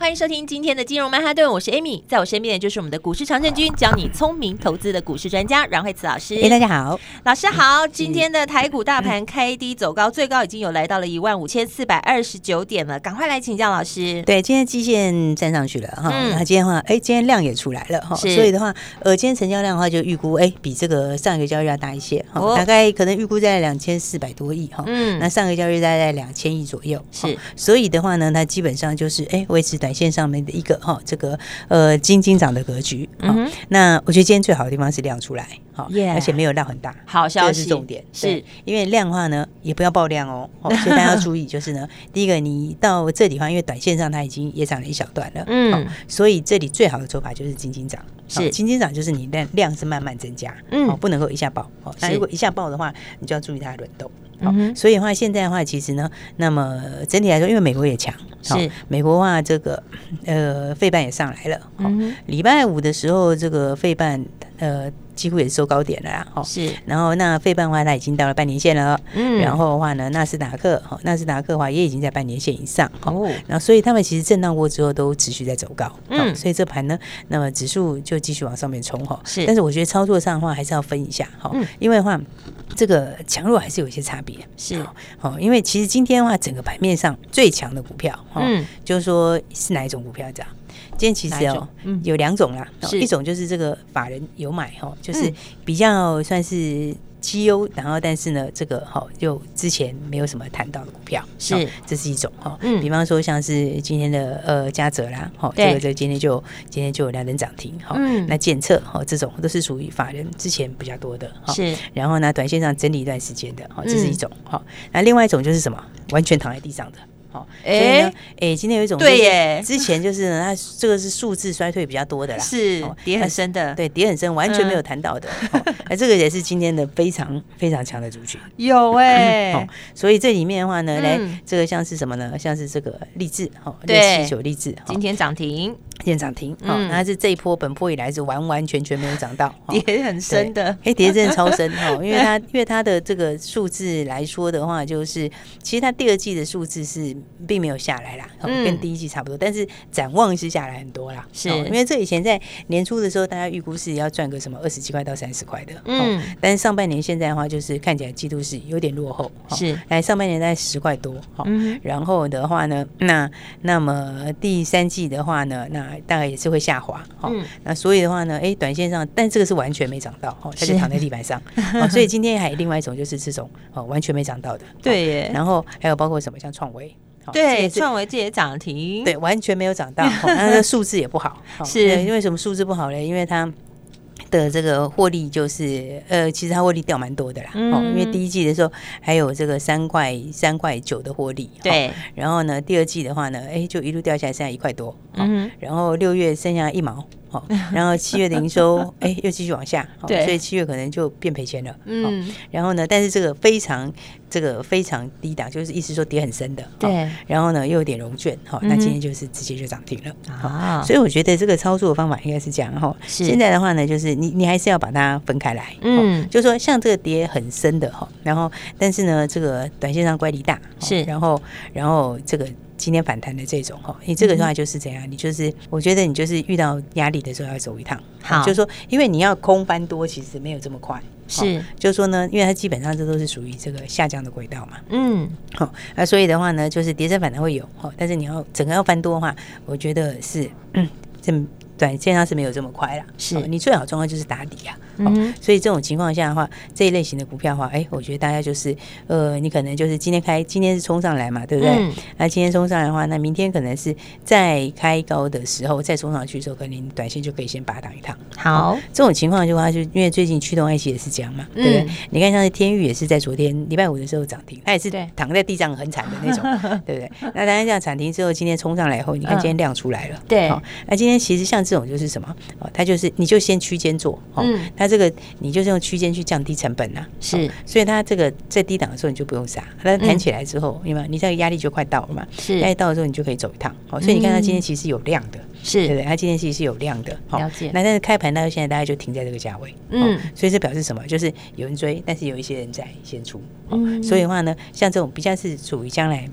欢迎收听今天的金融曼哈顿，我是 Amy，在我身边的就是我们的股市常胜军，教你聪明投资的股市专家阮慧慈老师。哎，大家好，老师好。今天的台股大盘开低走高，最高已经有来到了一万五千四百二十九点了，赶快来请教老师。对，今天季线站上去了哈，那、嗯、今天的话，哎，今天量也出来了哈，所以的话，呃，今天成交量的话就预估，哎，比这个上一个交易日要大一些哈，大概可能预估在两千四百多亿哈，嗯，那上个交易日大概在两千亿左右，是，所以的话呢，它基本上就是哎维持短线上面的一个。哈，这个呃金金涨的格局，好、嗯，那我觉得今天最好的地方是量出来，好，yeah, 而且没有量很大，好消息。这是重点，是。因为量的话呢，也不要爆量哦，所以大家要注意，就是呢，第一个你到这地方，因为短线上它已经也涨了一小段了，嗯，所以这里最好的做法就是金金涨，是。金金涨，就是你的量是慢慢增加，嗯，不能够一下爆，哦，那如果一下爆的话，你就要注意它的轮动。好，所以的话，现在的话，其实呢，那么整体来说，因为美国也强，是美国话，这个呃，费半也上来了。好，礼拜五的时候，这个费半呃。几乎也是收高点了啦，哈，是。然后那费半的话，它已经到了半年线了，嗯。然后的话呢，纳斯达克，哈，纳斯达克的话也已经在半年线以上，哦。然后所以他们其实震荡过之后都持续在走高，嗯。所以这盘呢，那么指数就继续往上面冲，哈。是。但是我觉得操作上的话，还是要分一下，哈。因为的话，这个强弱还是有一些差别，是。哦，因为其实今天的话，整个盘面上最强的股票，嗯，就是说是哪一种股票这样？今天其实哦，有两种啦，一种就是这个法人有买哈，就是比较算是绩优，然后但是呢，这个哈就之前没有什么谈到的股票，是。这是一种哈。嗯，比方说像是今天的呃嘉泽啦，哈，这个这个今天就今天就有两人涨停，哈，那检测哈这种都是属于法人之前比较多的哈，是。然后呢，短线上整理一段时间的，哈，这是一种哈。那另外一种就是什么，完全躺在地上的。好，所以呢，哎，今天有一种对耶，之前就是呢，它这个是数字衰退比较多的啦，是跌很深的，对，跌很深，完全没有谈到的，哎，这个也是今天的非常非常强的族群，有哎，所以这里面的话呢，来这个像是什么呢？像是这个励志，哈，六七九励志，今天涨停，今天涨停，嗯，那是这一波本波以来是完完全全没有涨到，跌很深的，哎，跌真的超深哈，因为它因为它的这个数字来说的话，就是其实它第二季的数字是。并没有下来啦，跟第一季差不多，但是展望是下来很多啦。是。因为这以前在年初的时候，大家预估是要赚个什么二十七块到三十块的，嗯，但是上半年现在的话，就是看起来季度是有点落后，是。来上半年大概十块多，嗯，然后的话呢，那那么第三季的话呢，那大概也是会下滑，嗯，那所以的话呢，哎，短线上，但这个是完全没涨到，哦，它就躺在地板上，所以今天还有另外一种就是这种哦完全没涨到的，对耶，然后还有包括什么像创维。对，创维这也涨停，对，完全没有涨到，它的 数字也不好，是。因为什么数字不好嘞？因为它的这个获利就是，呃，其实它获利掉蛮多的啦，哦，因为第一季的时候还有这个三块三块九的获利，对，然后呢，第二季的话呢，哎，就一路掉下来，剩下一块多，嗯，然后六月剩下一毛。好，然后七月的营收，哎，又继续往下，对，所以七月可能就变赔钱了。嗯，然后呢，但是这个非常，这个非常低档，就是意思说跌很深的。对，然后呢，又有点融券，好，那今天就是直接就涨停了。啊，所以我觉得这个操作的方法应该是这样哈。现在的话呢，就是你你还是要把它分开来。嗯，就是说像这个跌很深的哈，然后但是呢，这个短线上乖离大是，然后然后这个。今天反弹的这种哈，你这个的话就是怎样？你就是我觉得你就是遇到压力的时候要走一趟。好，就是说，因为你要空翻多，其实没有这么快。是，就是说呢，因为它基本上这都是属于这个下降的轨道嘛。嗯，好，那所以的话呢，就是跌升反弹会有哈，但是你要整个要翻多的话，我觉得是嗯，这。短线上是没有这么快了。是、哦、你最好状况就是打底啊。哦、嗯，所以这种情况下的话，这一类型的股票的话，哎，我觉得大家就是呃，你可能就是今天开，今天是冲上来嘛，对不对？嗯、那今天冲上来的话，那明天可能是再开高的时候再冲上去的时候，可能你短线就可以先把它挡一趟。好，这种情况的话，就因为最近驱动 IC 也是这样嘛，对不对？嗯、你看像是天钰也是在昨天礼拜五的时候涨停，它也是躺在地上很惨的那种，对不对？那当然这样涨停之后，今天冲上来以后，你看今天量出来了，对、嗯。好，那今天其实像这种就是什么？哦，它就是你就先区间做，哦，嗯、它这个你就是用区间去降低成本呐、啊，是、哦。所以它这个在低档的时候你就不用杀，它弹起来之后，因为你这个压力就快到了嘛，是。压力到的时候你就可以走一趟，哦，所以你看它今天其实有量的，是、嗯，对不对？它今天其实是有量的，了解。那但是开盘到现在大概就停在这个价位，嗯、哦，所以这表示什么？就是有人追，但是有一些人在先出，哦、嗯。所以的话呢，像这种比较是属于将来。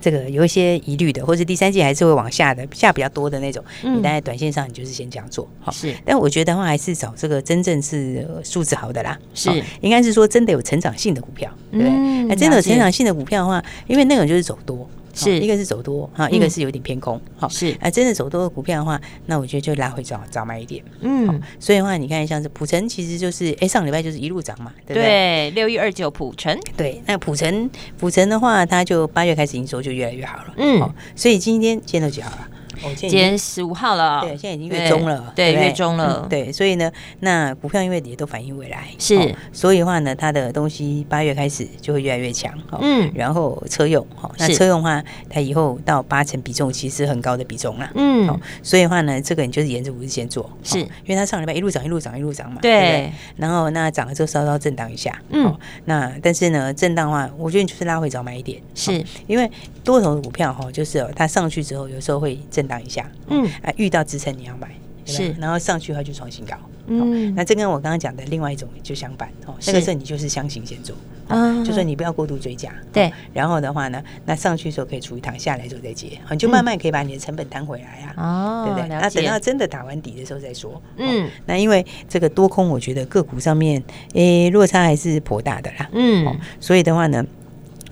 这个有一些疑虑的，或者第三季还是会往下的，下比较多的那种，嗯、你待在短线上，你就是先这样做，好。是，但我觉得的话，还是找这个真正是素质好的啦。是，应该是说真的有成长性的股票，对不对？那、嗯、真的有成长性的股票的话，因为那种就是走多。是。一个是走多哈，一个是有点偏空，好。是。啊，真的走多的股票的话，那我觉得就拉回早早买一点，嗯，所以的话，你看像是普城，其实就是哎，上礼拜就是一路涨嘛，对不对？六一二九普城，对，那普城普城的话，它就八月开始营收就越来越好了，嗯，所以今天今天都几号了？哦，今天十五号了，对，现在已经月中了，对，月中了，对，所以呢，那股票因为也都反映未来，是，所以的话呢，它的东西八月开始就会越来越强，嗯，然后车用，哈，那车用的话，它以后到八成比重，其实很高的比重了，嗯，所以的话呢，这个你就是沿着五日线做，是。因为它上礼拜一路涨一路涨一路涨嘛，对，然后那涨了之后稍稍震荡一下，嗯，那但是呢，震荡的话，我觉得你就是拉回早买一点，是。因为多头的股票哈，就是它上去之后，有时候会震。挡一下，嗯，啊，遇到支撑你要买，是，然后上去的话就创新高，嗯，那这跟我刚刚讲的另外一种就相反，哦，那个时候你就是相信先做，嗯，就说你不要过度追加，对，然后的话呢，那上去的时候可以出一趟，下来之后再接，你就慢慢可以把你的成本摊回来啊，哦，对不对？那等到真的打完底的时候再说，嗯，那因为这个多空，我觉得个股上面，诶，落差还是颇大的啦，嗯，所以的话呢。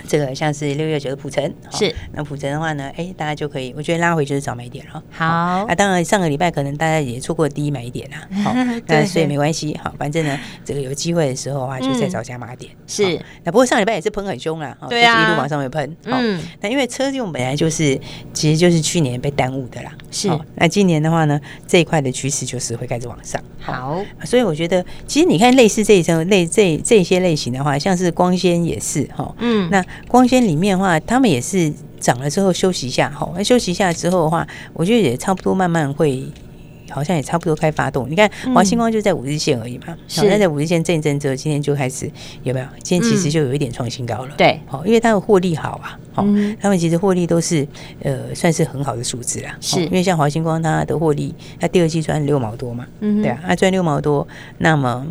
这个像是六月九的普城，是那普城的话呢，哎，大家就可以，我觉得拉回就是早买一点了。好，那，当然上个礼拜可能大家也错过低买一点啦，好，那所以没关系，好，反正呢，这个有机会的时候啊，就再找加码点。是，那不过上礼拜也是喷很凶啊，对啊，一路往上面喷。嗯，那因为车用本来就是，其实就是去年被耽误的啦。是，那今年的话呢，这一块的趋势就是会开始往上。好，所以我觉得，其实你看类似这一种类这这些类型的话，像是光纤也是哈，嗯，那。光纤里面的话，他们也是涨了之后休息一下，哈，那休息一下之后的话，我觉得也差不多慢慢会，好像也差不多开发动。你看华星光就在五日线而已嘛，是、嗯、在五日线震一震之后，今天就开始有没有？今天其实就有一点创新高了，对、嗯，好，因为它的获利好啊，好，他们其实获利都是呃算是很好的数字啦，是因为像华星光它的获利，它第二季赚六毛多嘛，嗯，对啊，它赚六毛多，那么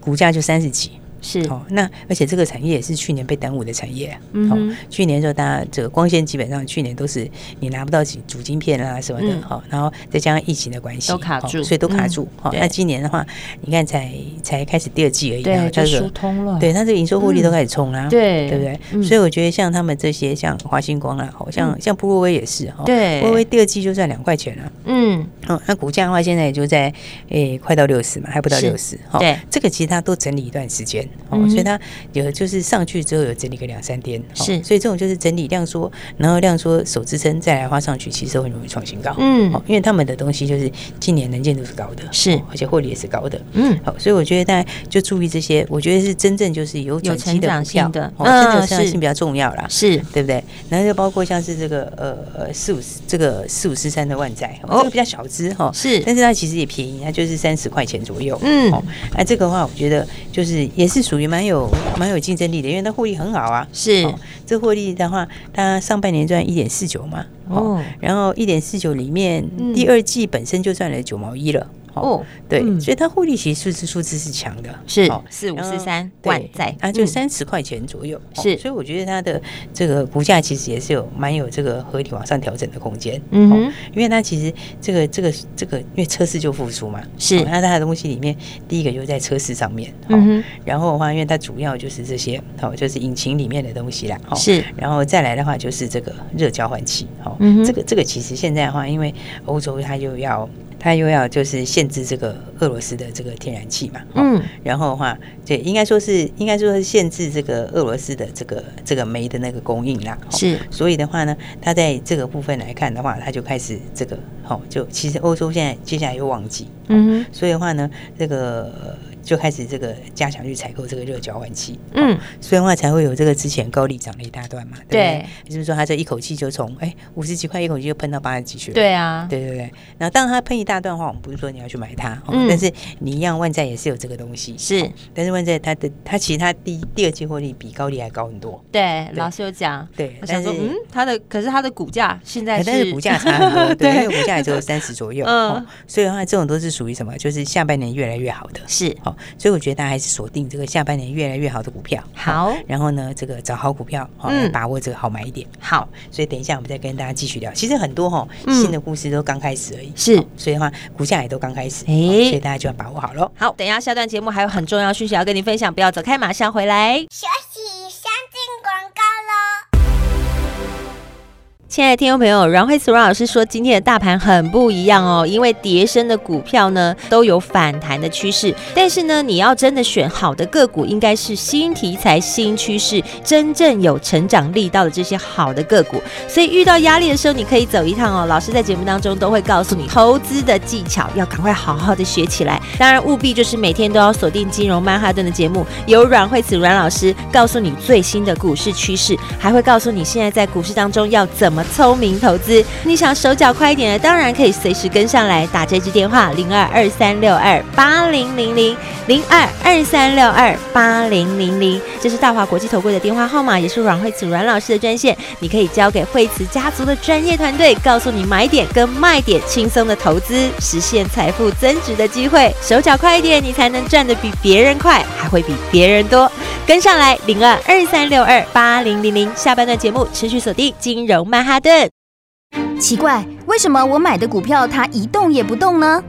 股价就三十几。是哦，那而且这个产业也是去年被耽误的产业啊。嗯、哦，去年的时候，大家这个光纤基本上去年都是你拿不到主晶片啊什么的，好、嗯，然后再加上疫情的关系，都卡住，哦、所以都卡住。好、嗯哦，那今年的话，你看才才开始第二季而已，对，就疏通了。对，它这个营收获利都开始冲啦，对，对不对？嗯、所以我觉得像他们这些，像华星光啊，好像、嗯、像波若威也是哈，对，波若威第二季就赚两块钱了。嗯，哦，那股价的话，现在也就在诶快到六十嘛，还不到六十。对，这个其实它都整理一段时间。哦，所以它有就是上去之后有整理个两三天，是，所以这种就是整理量缩，然后量缩手支撑再来花上去，其实很容易创新高，嗯，因为他们的东西就是今年能见度是高的，是，而且获利也是高的，嗯，好，所以我觉得大家就注意这些，我觉得是真正就是有转机的股票的，哦，真的有成长性比较重要啦，是。对不对？然后就包括像是这个呃呃四五这个四五四三的万载，哦，这个比较小资哈，是，但是它其实也便宜，它就是三十块钱左右，嗯，哦，那这个的话我觉得就是也是属于蛮。有蛮有竞争力的，因为它获利很好啊。是，哦、这获利的话，它上半年赚一点四九嘛，哦，然后一点四九里面，嗯、第二季本身就赚了九毛一了。哦，对，所以它获利其实数字数字是强的，是四五四三万载啊，就三十块钱左右，是，所以我觉得它的这个股价其实也是有蛮有这个合理往上调整的空间，嗯，因为它其实这个这个这个，因为车市就复苏嘛，是，那它的东西里面第一个就是在车市上面，嗯，然后的话，因为它主要就是这些，哦，就是引擎里面的东西啦，是，然后再来的话就是这个热交换器，哦，这个这个其实现在的话，因为欧洲它就要。他又要就是限制这个俄罗斯的这个天然气嘛，嗯，然后的话，对，应该说是应该说是限制这个俄罗斯的这个这个煤的那个供应啦，是，所以的话呢，他在这个部分来看的话，他就开始这个，好，就其实欧洲现在接下来又旺季，嗯，所以的话呢，这个。就开始这个加强去采购这个热交换器，嗯，所以的话才会有这个之前高利涨了一大段嘛，对不对？就是说他这一口气就从哎五十几块一口气就喷到八十几去了，对啊，对对对。然后当他喷一大段的话，我们不是说你要去买它，嗯，但是你一样万载也是有这个东西，是，但是万载它的它其实它第第二季获利比高利还高很多，对，老师有讲，对，我想说嗯，它的可是它的股价现在但是股价差很多，对，因为股价也只有三十左右，嗯，所以的话这种都是属于什么？就是下半年越来越好的，是，好，所以我觉得大家。还是锁定这个下半年越来越好的股票，好。然后呢，这个找好股票，好，把握这个好买一点。好，所以等一下我们再跟大家继续聊。其实很多哈新的故事都刚开始而已，是。所以的话，股价也都刚开始，哎，所以大家就要把握好喽。好，等一下下段节目还有很重要讯息要跟您分享，不要走开，马上回来。休息，亲爱的听众朋友，阮慧慈阮老师说，今天的大盘很不一样哦，因为叠升的股票呢都有反弹的趋势，但是呢，你要真的选好的个股，应该是新题材、新趋势，真正有成长力道的这些好的个股。所以遇到压力的时候，你可以走一趟哦。老师在节目当中都会告诉你投资的技巧，要赶快好好的学起来。当然，务必就是每天都要锁定金融曼哈顿的节目，由阮慧慈阮老师告诉你最新的股市趋势，还会告诉你现在在股市当中要怎么。么聪明投资，你想手脚快一点的，当然可以随时跟上来打这支电话零二二三六二八零零零零二二三六二八零零零，这是大华国际投顾的电话号码，也是阮慧慈阮老师的专线，你可以交给慧慈家族的专业团队，告诉你买点跟卖点，轻松的投资，实现财富增值的机会。手脚快一点，你才能赚得比别人快，还会比别人多。跟上来零二二三六二八零零零，下半段节目持续锁定金融曼哈顿。奇怪，为什么我买的股票它一动也不动呢？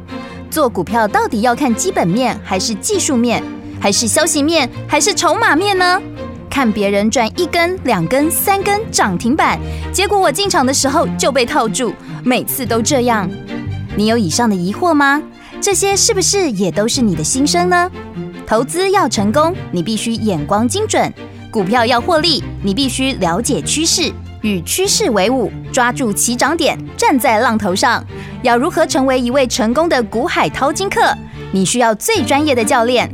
做股票到底要看基本面，还是技术面，还是消息面，还是筹码面呢？看别人赚一根、两根、三根涨停板，结果我进场的时候就被套住，每次都这样。你有以上的疑惑吗？这些是不是也都是你的心声呢？投资要成功，你必须眼光精准；股票要获利，你必须了解趋势。与趋势为伍，抓住起涨点，站在浪头上。要如何成为一位成功的股海淘金客？你需要最专业的教练。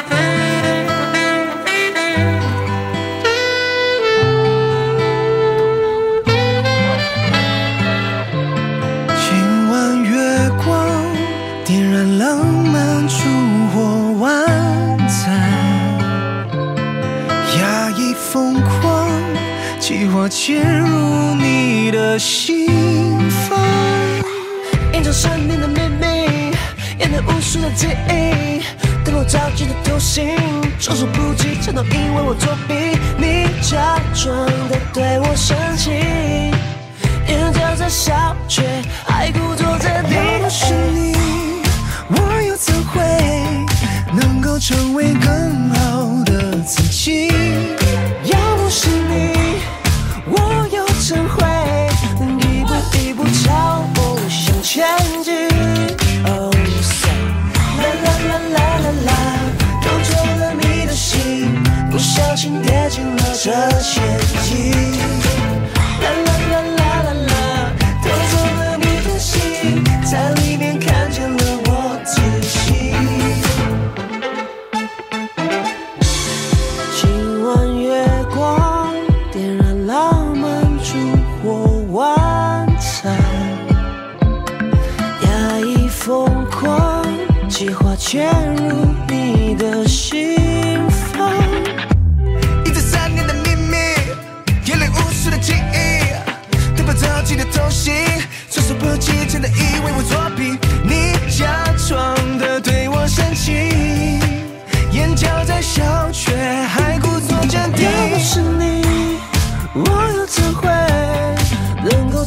我潜入你的心房，隐藏神秘的秘密，掩盖无数的记忆，等我着急的图形，措手不及，全都因为我作弊。你假装的对我生气，眼角在笑，却还故作镇定。要不是你，我又怎会能够成为更好的自己？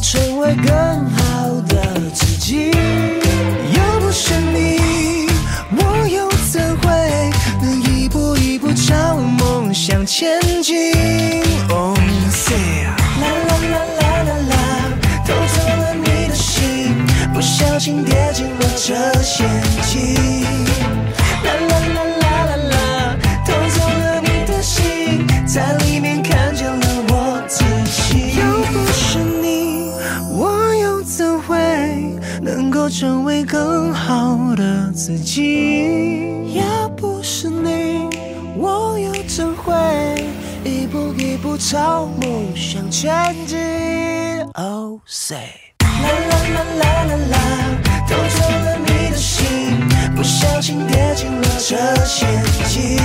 成为更好的自己。要不是你，我又怎会能一步一步朝梦想前进？Oh 啦啦啦啦啦啦，偷走了你的心，不小心跌进了这陷阱。自己？要不是你，我又怎会一步一步朝梦想前进？Oh say，啦啦啦啦啦啦，偷走了你的心，不小心跌进了这陷阱。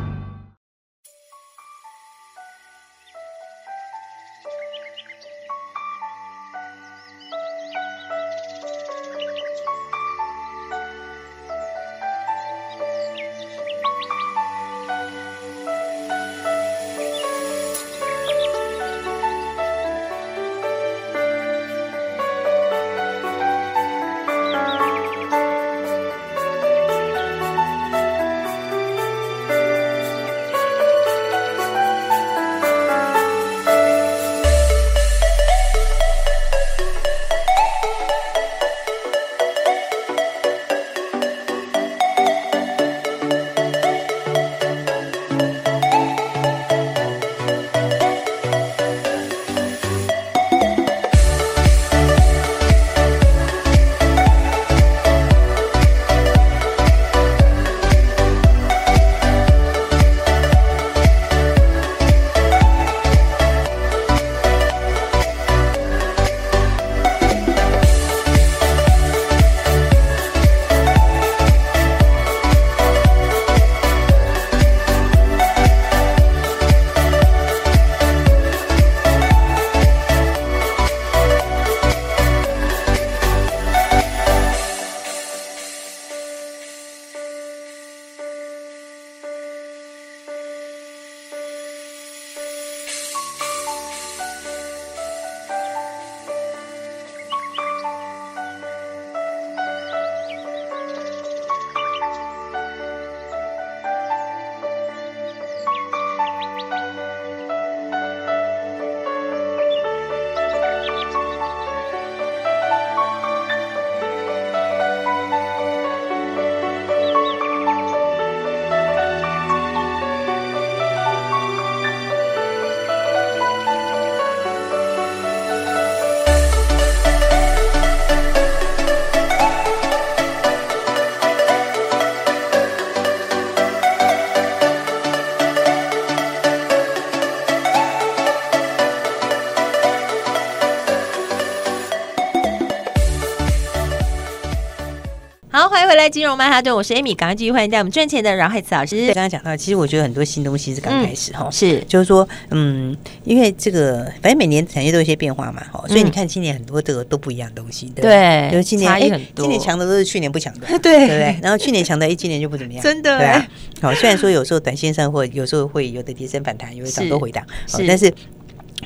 金融曼哈顿，我是 Amy，赶快继续欢迎带我们赚钱的阮海慈老师。刚刚讲到，其实我觉得很多新东西是刚开始哈、嗯，是，就是说，嗯，因为这个反正每年产业都有一些变化嘛，哈，所以你看今年很多这个都不一样的东西，对，对，就是今年今年强的都是去年不强的，对，对不对？然后去年强的，哎，今年就不怎么样，真的，对啊。好，虽然说有时候短线上或有时候会有的跌升反弹，有的涨多回档，是，但是。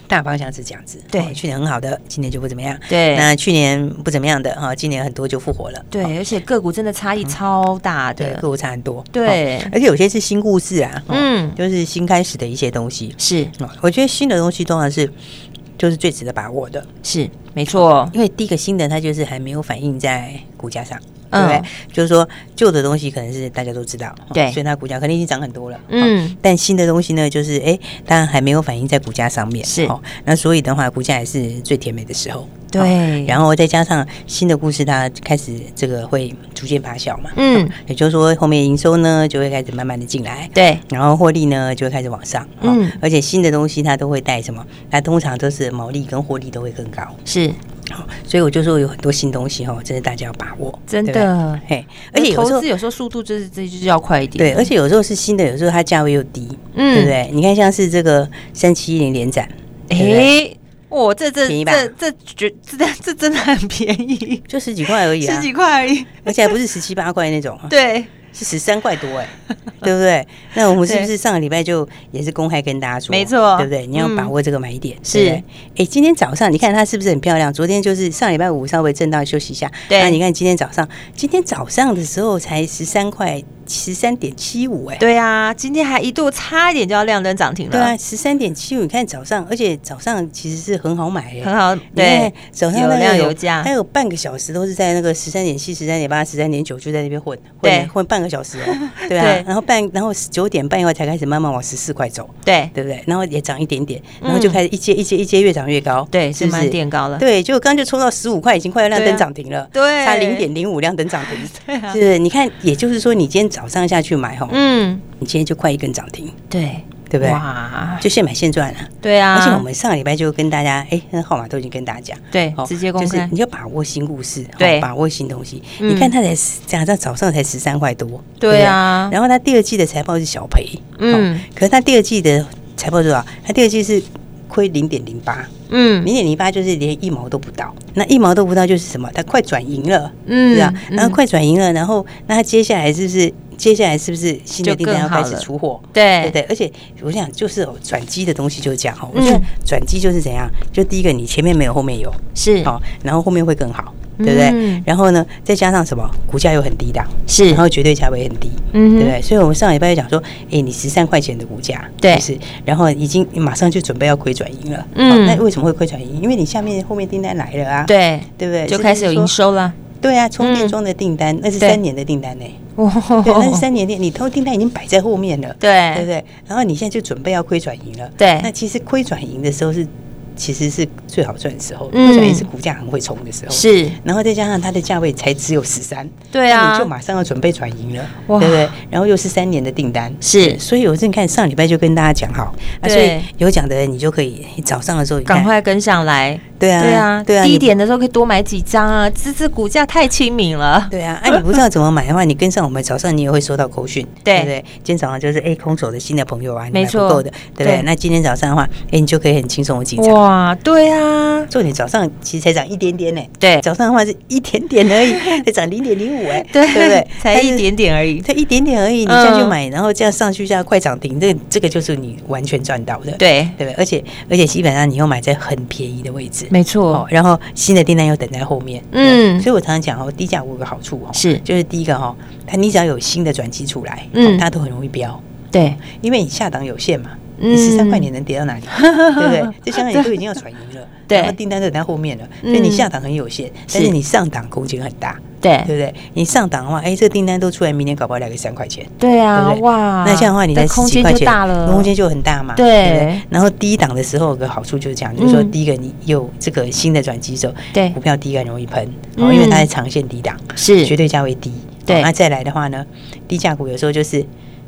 大方向是这样子，对，哦、去年很好的，今年就不怎么样。对，那去年不怎么样的哈，今年很多就复活了。对，而且个股真的差异超大的，嗯、个股差很多。对、哦，而且有些是新故事啊，嗯，就是新开始的一些东西。是，我觉得新的东西通常是就是最值得把握的。是没错，因为第一个新的它就是还没有反映在股价上。对不对？就是说，旧的东西可能是大家都知道，对，所以它股价肯定已经涨很多了。嗯，但新的东西呢，就是哎，当然还没有反映在股价上面。是哦，那所以的话，股价也是最甜美的时候。对，然后再加上新的故事，它开始这个会逐渐发酵嘛。嗯，也就是说，后面营收呢就会开始慢慢的进来。对，然后获利呢就会开始往上。嗯，而且新的东西它都会带什么？它通常都是毛利跟获利都会更高。是。好所以我就说有很多新东西哈，真的大家要把握，真的。嘿，而且投资有时候速度就是这就是要快一点。对，而且有时候是新的，有时候它价位又低，嗯，对不对？你看像是这个三七一零连展，哎，哇，这这便宜吧？这绝这这真的很便宜，就十几块而已啊，十几块而已，而且还不是十七八块那种。对。是十三块多哎，对不对？那我们是不是上个礼拜就也是公开跟大家说，没错，对不对？你要把握这个买点，是。哎，今天早上你看它是不是很漂亮？昨天就是上礼拜五稍微震荡休息一下，对。那你看今天早上，今天早上的时候才十三块。十三点七五哎，对啊，今天还一度差一点就要亮灯涨停了。对啊，十三点七五，你看早上，而且早上其实是很好买哎，很好。对，早上有量有价，还有半个小时都是在那个十三点七、十三点八、十三点九就在那边混，混混半个小时哦。对啊，然后半然后九点半以后才开始慢慢往十四块走，对。对不对？然后也涨一点点，然后就开始一阶一阶一阶越涨越高，对，是蛮垫高了。对，就刚就冲到十五块，已经快要亮灯涨停了，对，差零点零五亮灯涨停，对啊，是，你看，也就是说，你今天早上下去买哈。嗯，你今天就快一根涨停，对对不对？哇，就现买现赚了，对啊。而且我们上个礼拜就跟大家，哎，那号码都已经跟大家讲，对，直接公开，就是你要把握新故事，对，把握新东西。你看它才讲到早上才十三块多，对啊。然后它第二季的财报是小赔，嗯，可是它第二季的财报多少？它第二季是亏零点零八，嗯，零点零八就是连一毛都不到。那一毛都不到就是什么？它快转盈了，嗯，是啊。然后快转盈了，然后那它接下来是不是？接下来是不是新的订单要开始出货？对对对，而且我想就是转机的东西就是这样哈。我觉得转机就是怎样？就第一个你前面没有，后面有是好，然后后面会更好，对不对？然后呢，再加上什么？股价又很低档，是，然后绝对价位很低，嗯，对不对？所以我们上礼拜就讲说，哎，你十三块钱的股价，对，是，然后已经马上就准备要亏转盈了，嗯，那为什么会亏转盈？因为你下面后面订单来了啊，对，对不对？就开始有营收了，对啊，充电桩的订单那是三年的订单呢。哦，对，那是三年内，你偷订单已经摆在后面了，对，对不对？然后你现在就准备要亏转盈了，对。那其实亏转盈的时候是。其实是最好赚的时候，嗯转盈是股价很会冲的时候，是。然后再加上它的价位才只有十三，对啊，你就马上要准备转盈了，对不对？然后又是三年的订单，是。所以我正看上礼拜就跟大家讲好，所以有讲的人你就可以早上的时候赶快跟上来，对啊，对啊，对啊。低点的时候可以多买几张啊，这这股价太亲民了，对啊。哎，你不知道怎么买的话，你跟上我们早上你也会收到口讯，对不对？今天早上就是哎空手的新的朋友啊，没错，不够的，对不对？那今天早上的话，哎你就可以很轻松的进场，哇，对啊。啊，重点早上其实才涨一点点呢，对，早上的话是一点点而已，才涨零点零五哎，对不对？才一点点而已，才一点点而已，你这样就买，然后这样上去，这样快涨停，这这个就是你完全赚到的，对。对不对？而且而且基本上你又买在很便宜的位置，没错，然后新的订单又等在后面，嗯，所以我常常讲哦，低价股有个好处哦，是。就是第一个哈，它你只要有新的转机出来，嗯，它都很容易飙，对，因为你下档有限嘛。你十三块你能跌到哪里？对不对？就相当于都已经要转移了，对，然后订单都在后面了，所以你下档很有限，但是你上档空间很大，对，对不对？你上档的话，哎，这个订单都出来，明年搞不好来个三块钱，对啊，哇，那这样的话，你的空间就大了，空间就很大嘛，对。然后低档的时候有个好处就是这样，就是说第一个你有这个新的转机时候，对，股票第一个很容易喷，哦，因为它是长线低档，是绝对价位低，对。那再来的话呢，低价股有时候就是。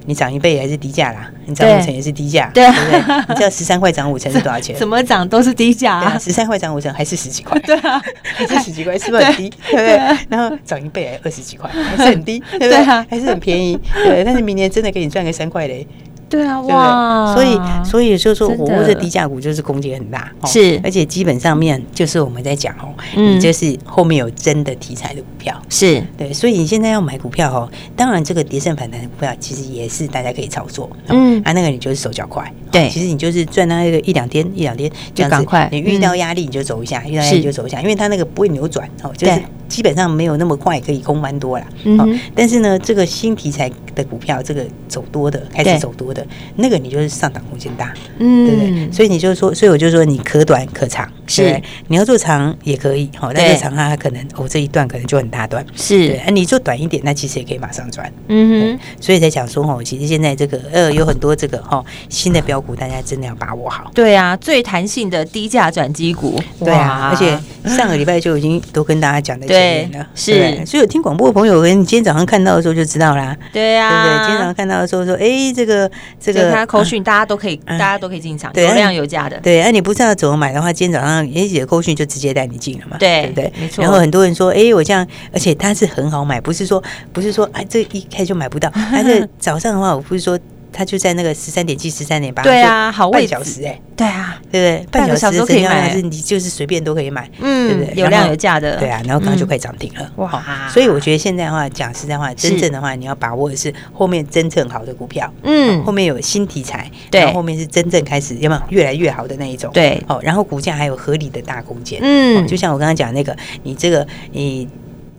你涨一倍还是低价啦？你涨五成也是低价，对不对？你知道十三块涨五成是多少钱？怎么涨都是低价啊！十三块涨五成还是十几块？对啊，还是十几块，是不是很低？对不对？然后涨一倍还二十几块，还是很低，对不对？还是很便宜，对。但是明年真的给你赚个三块嘞。对啊，哇！所以，所以就是说，我握着低价股就是空间很大，是，而且基本上面就是我们在讲哦，你就是后面有真的题材的股票，是。对，所以你现在要买股票哦，当然这个跌升反弹的股票其实也是大家可以操作，嗯，啊，那个你就是手脚快，对，其实你就是赚那个一两天一两天就赶快，你遇到压力你就走一下，遇到压力就走一下，因为它那个不会扭转哦，就是基本上没有那么快可以空蛮多了，嗯，但是呢，这个新题材。的股票，这个走多的开始走多的，那个你就是上涨空间大，嗯，对不对？所以你就说，所以我就说你可短可长，是。你要做长也可以，好，但是长它可能哦这一段可能就很大段，是，哎，你做短一点，那其实也可以马上转，嗯哼，所以才讲说哦，其实现在这个呃有很多这个哈新的标股，大家真的要把握好，对啊，最弹性的低价转机股，对啊，而且上个礼拜就已经都跟大家讲的前面了，是，所以有听广播的朋友，跟你今天早上看到的时候就知道啦，对啊，对不对？今天早上看到的时候说，哎，这个这个他口讯，大家都可以，大家都可以进场，有量有价的，对，那你不知道怎么买的话，今天早上也写扣讯就直接带你进了嘛，对不对？没错。然后很多人说，哎，我这样，而且它是很好买，不是说不是说哎，这一开就买不到，但是早上的话，我不是说。他就在那个十三点七、十三点八，对啊，好半小时哎，对啊，对不对？半个小时都可以买，是你就是随便都可以买，嗯，对不对？有量有价的，对啊，然后刚刚就快涨停了，哇！所以我觉得现在的话，讲实在话，真正的话，你要把握的是后面真正好的股票，嗯，后面有新题材，对，然后后面是真正开始有没有？越来越好的那一种，对，哦，然后股价还有合理的大空间，嗯，就像我刚刚讲那个，你这个你。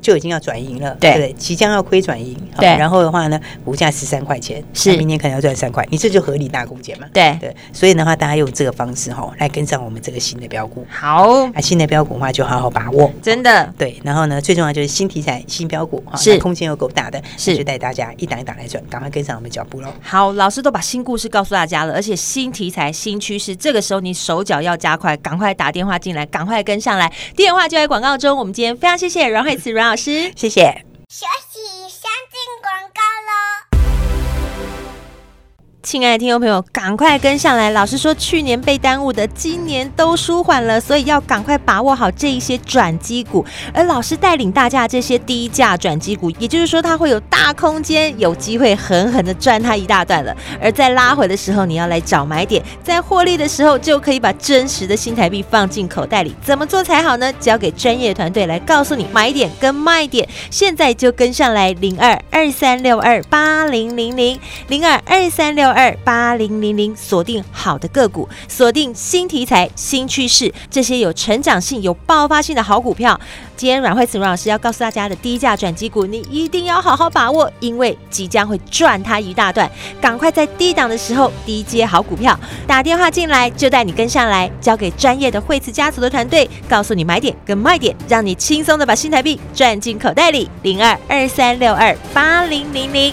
就已经要转盈了，对，对，即将要亏转盈，对。然后的话呢，股价十三块钱，是明年可能要赚三块，你这就合理大空间嘛，对对。所以的话，大家用这个方式哈，来跟上我们这个新的标股。好，啊，新的标股的话就好好把握，真的对。然后呢，最重要就是新题材、新标股，是空间又够大的，是就带大家一档一档来转，赶快跟上我们脚步喽。好，老师都把新故事告诉大家了，而且新题材、新趋势，这个时候你手脚要加快，赶快打电话进来，赶快跟上来。电话就在广告中。我们今天非常谢谢阮慧慈阮老师，谢谢。休息，先进广告喽。亲爱的听众朋友，赶快跟上来！老师说，去年被耽误的，今年都舒缓了，所以要赶快把握好这一些转机股。而老师带领大家这些低价转机股，也就是说，它会有大空间，有机会狠狠的赚它一大段了。而在拉回的时候，你要来找买点，在获利的时候，就可以把真实的新台币放进口袋里。怎么做才好呢？交给专业团队来告诉你买点跟卖点。现在就跟上来，零二二三六二八零零零零二二三六二八零零零，锁定好的个股，锁定新题材、新趋势，这些有成长性、有爆发性的好股票。今天阮慧慈阮老师要告诉大家的低价转机股，你一定要好好把握，因为即将会赚它一大段。赶快在低档的时候低接好股票，打电话进来就带你跟上来，交给专业的慧慈家族的团队，告诉你买点跟卖点，让你轻松的把新台币赚进口袋里。零二二三六二八零零零。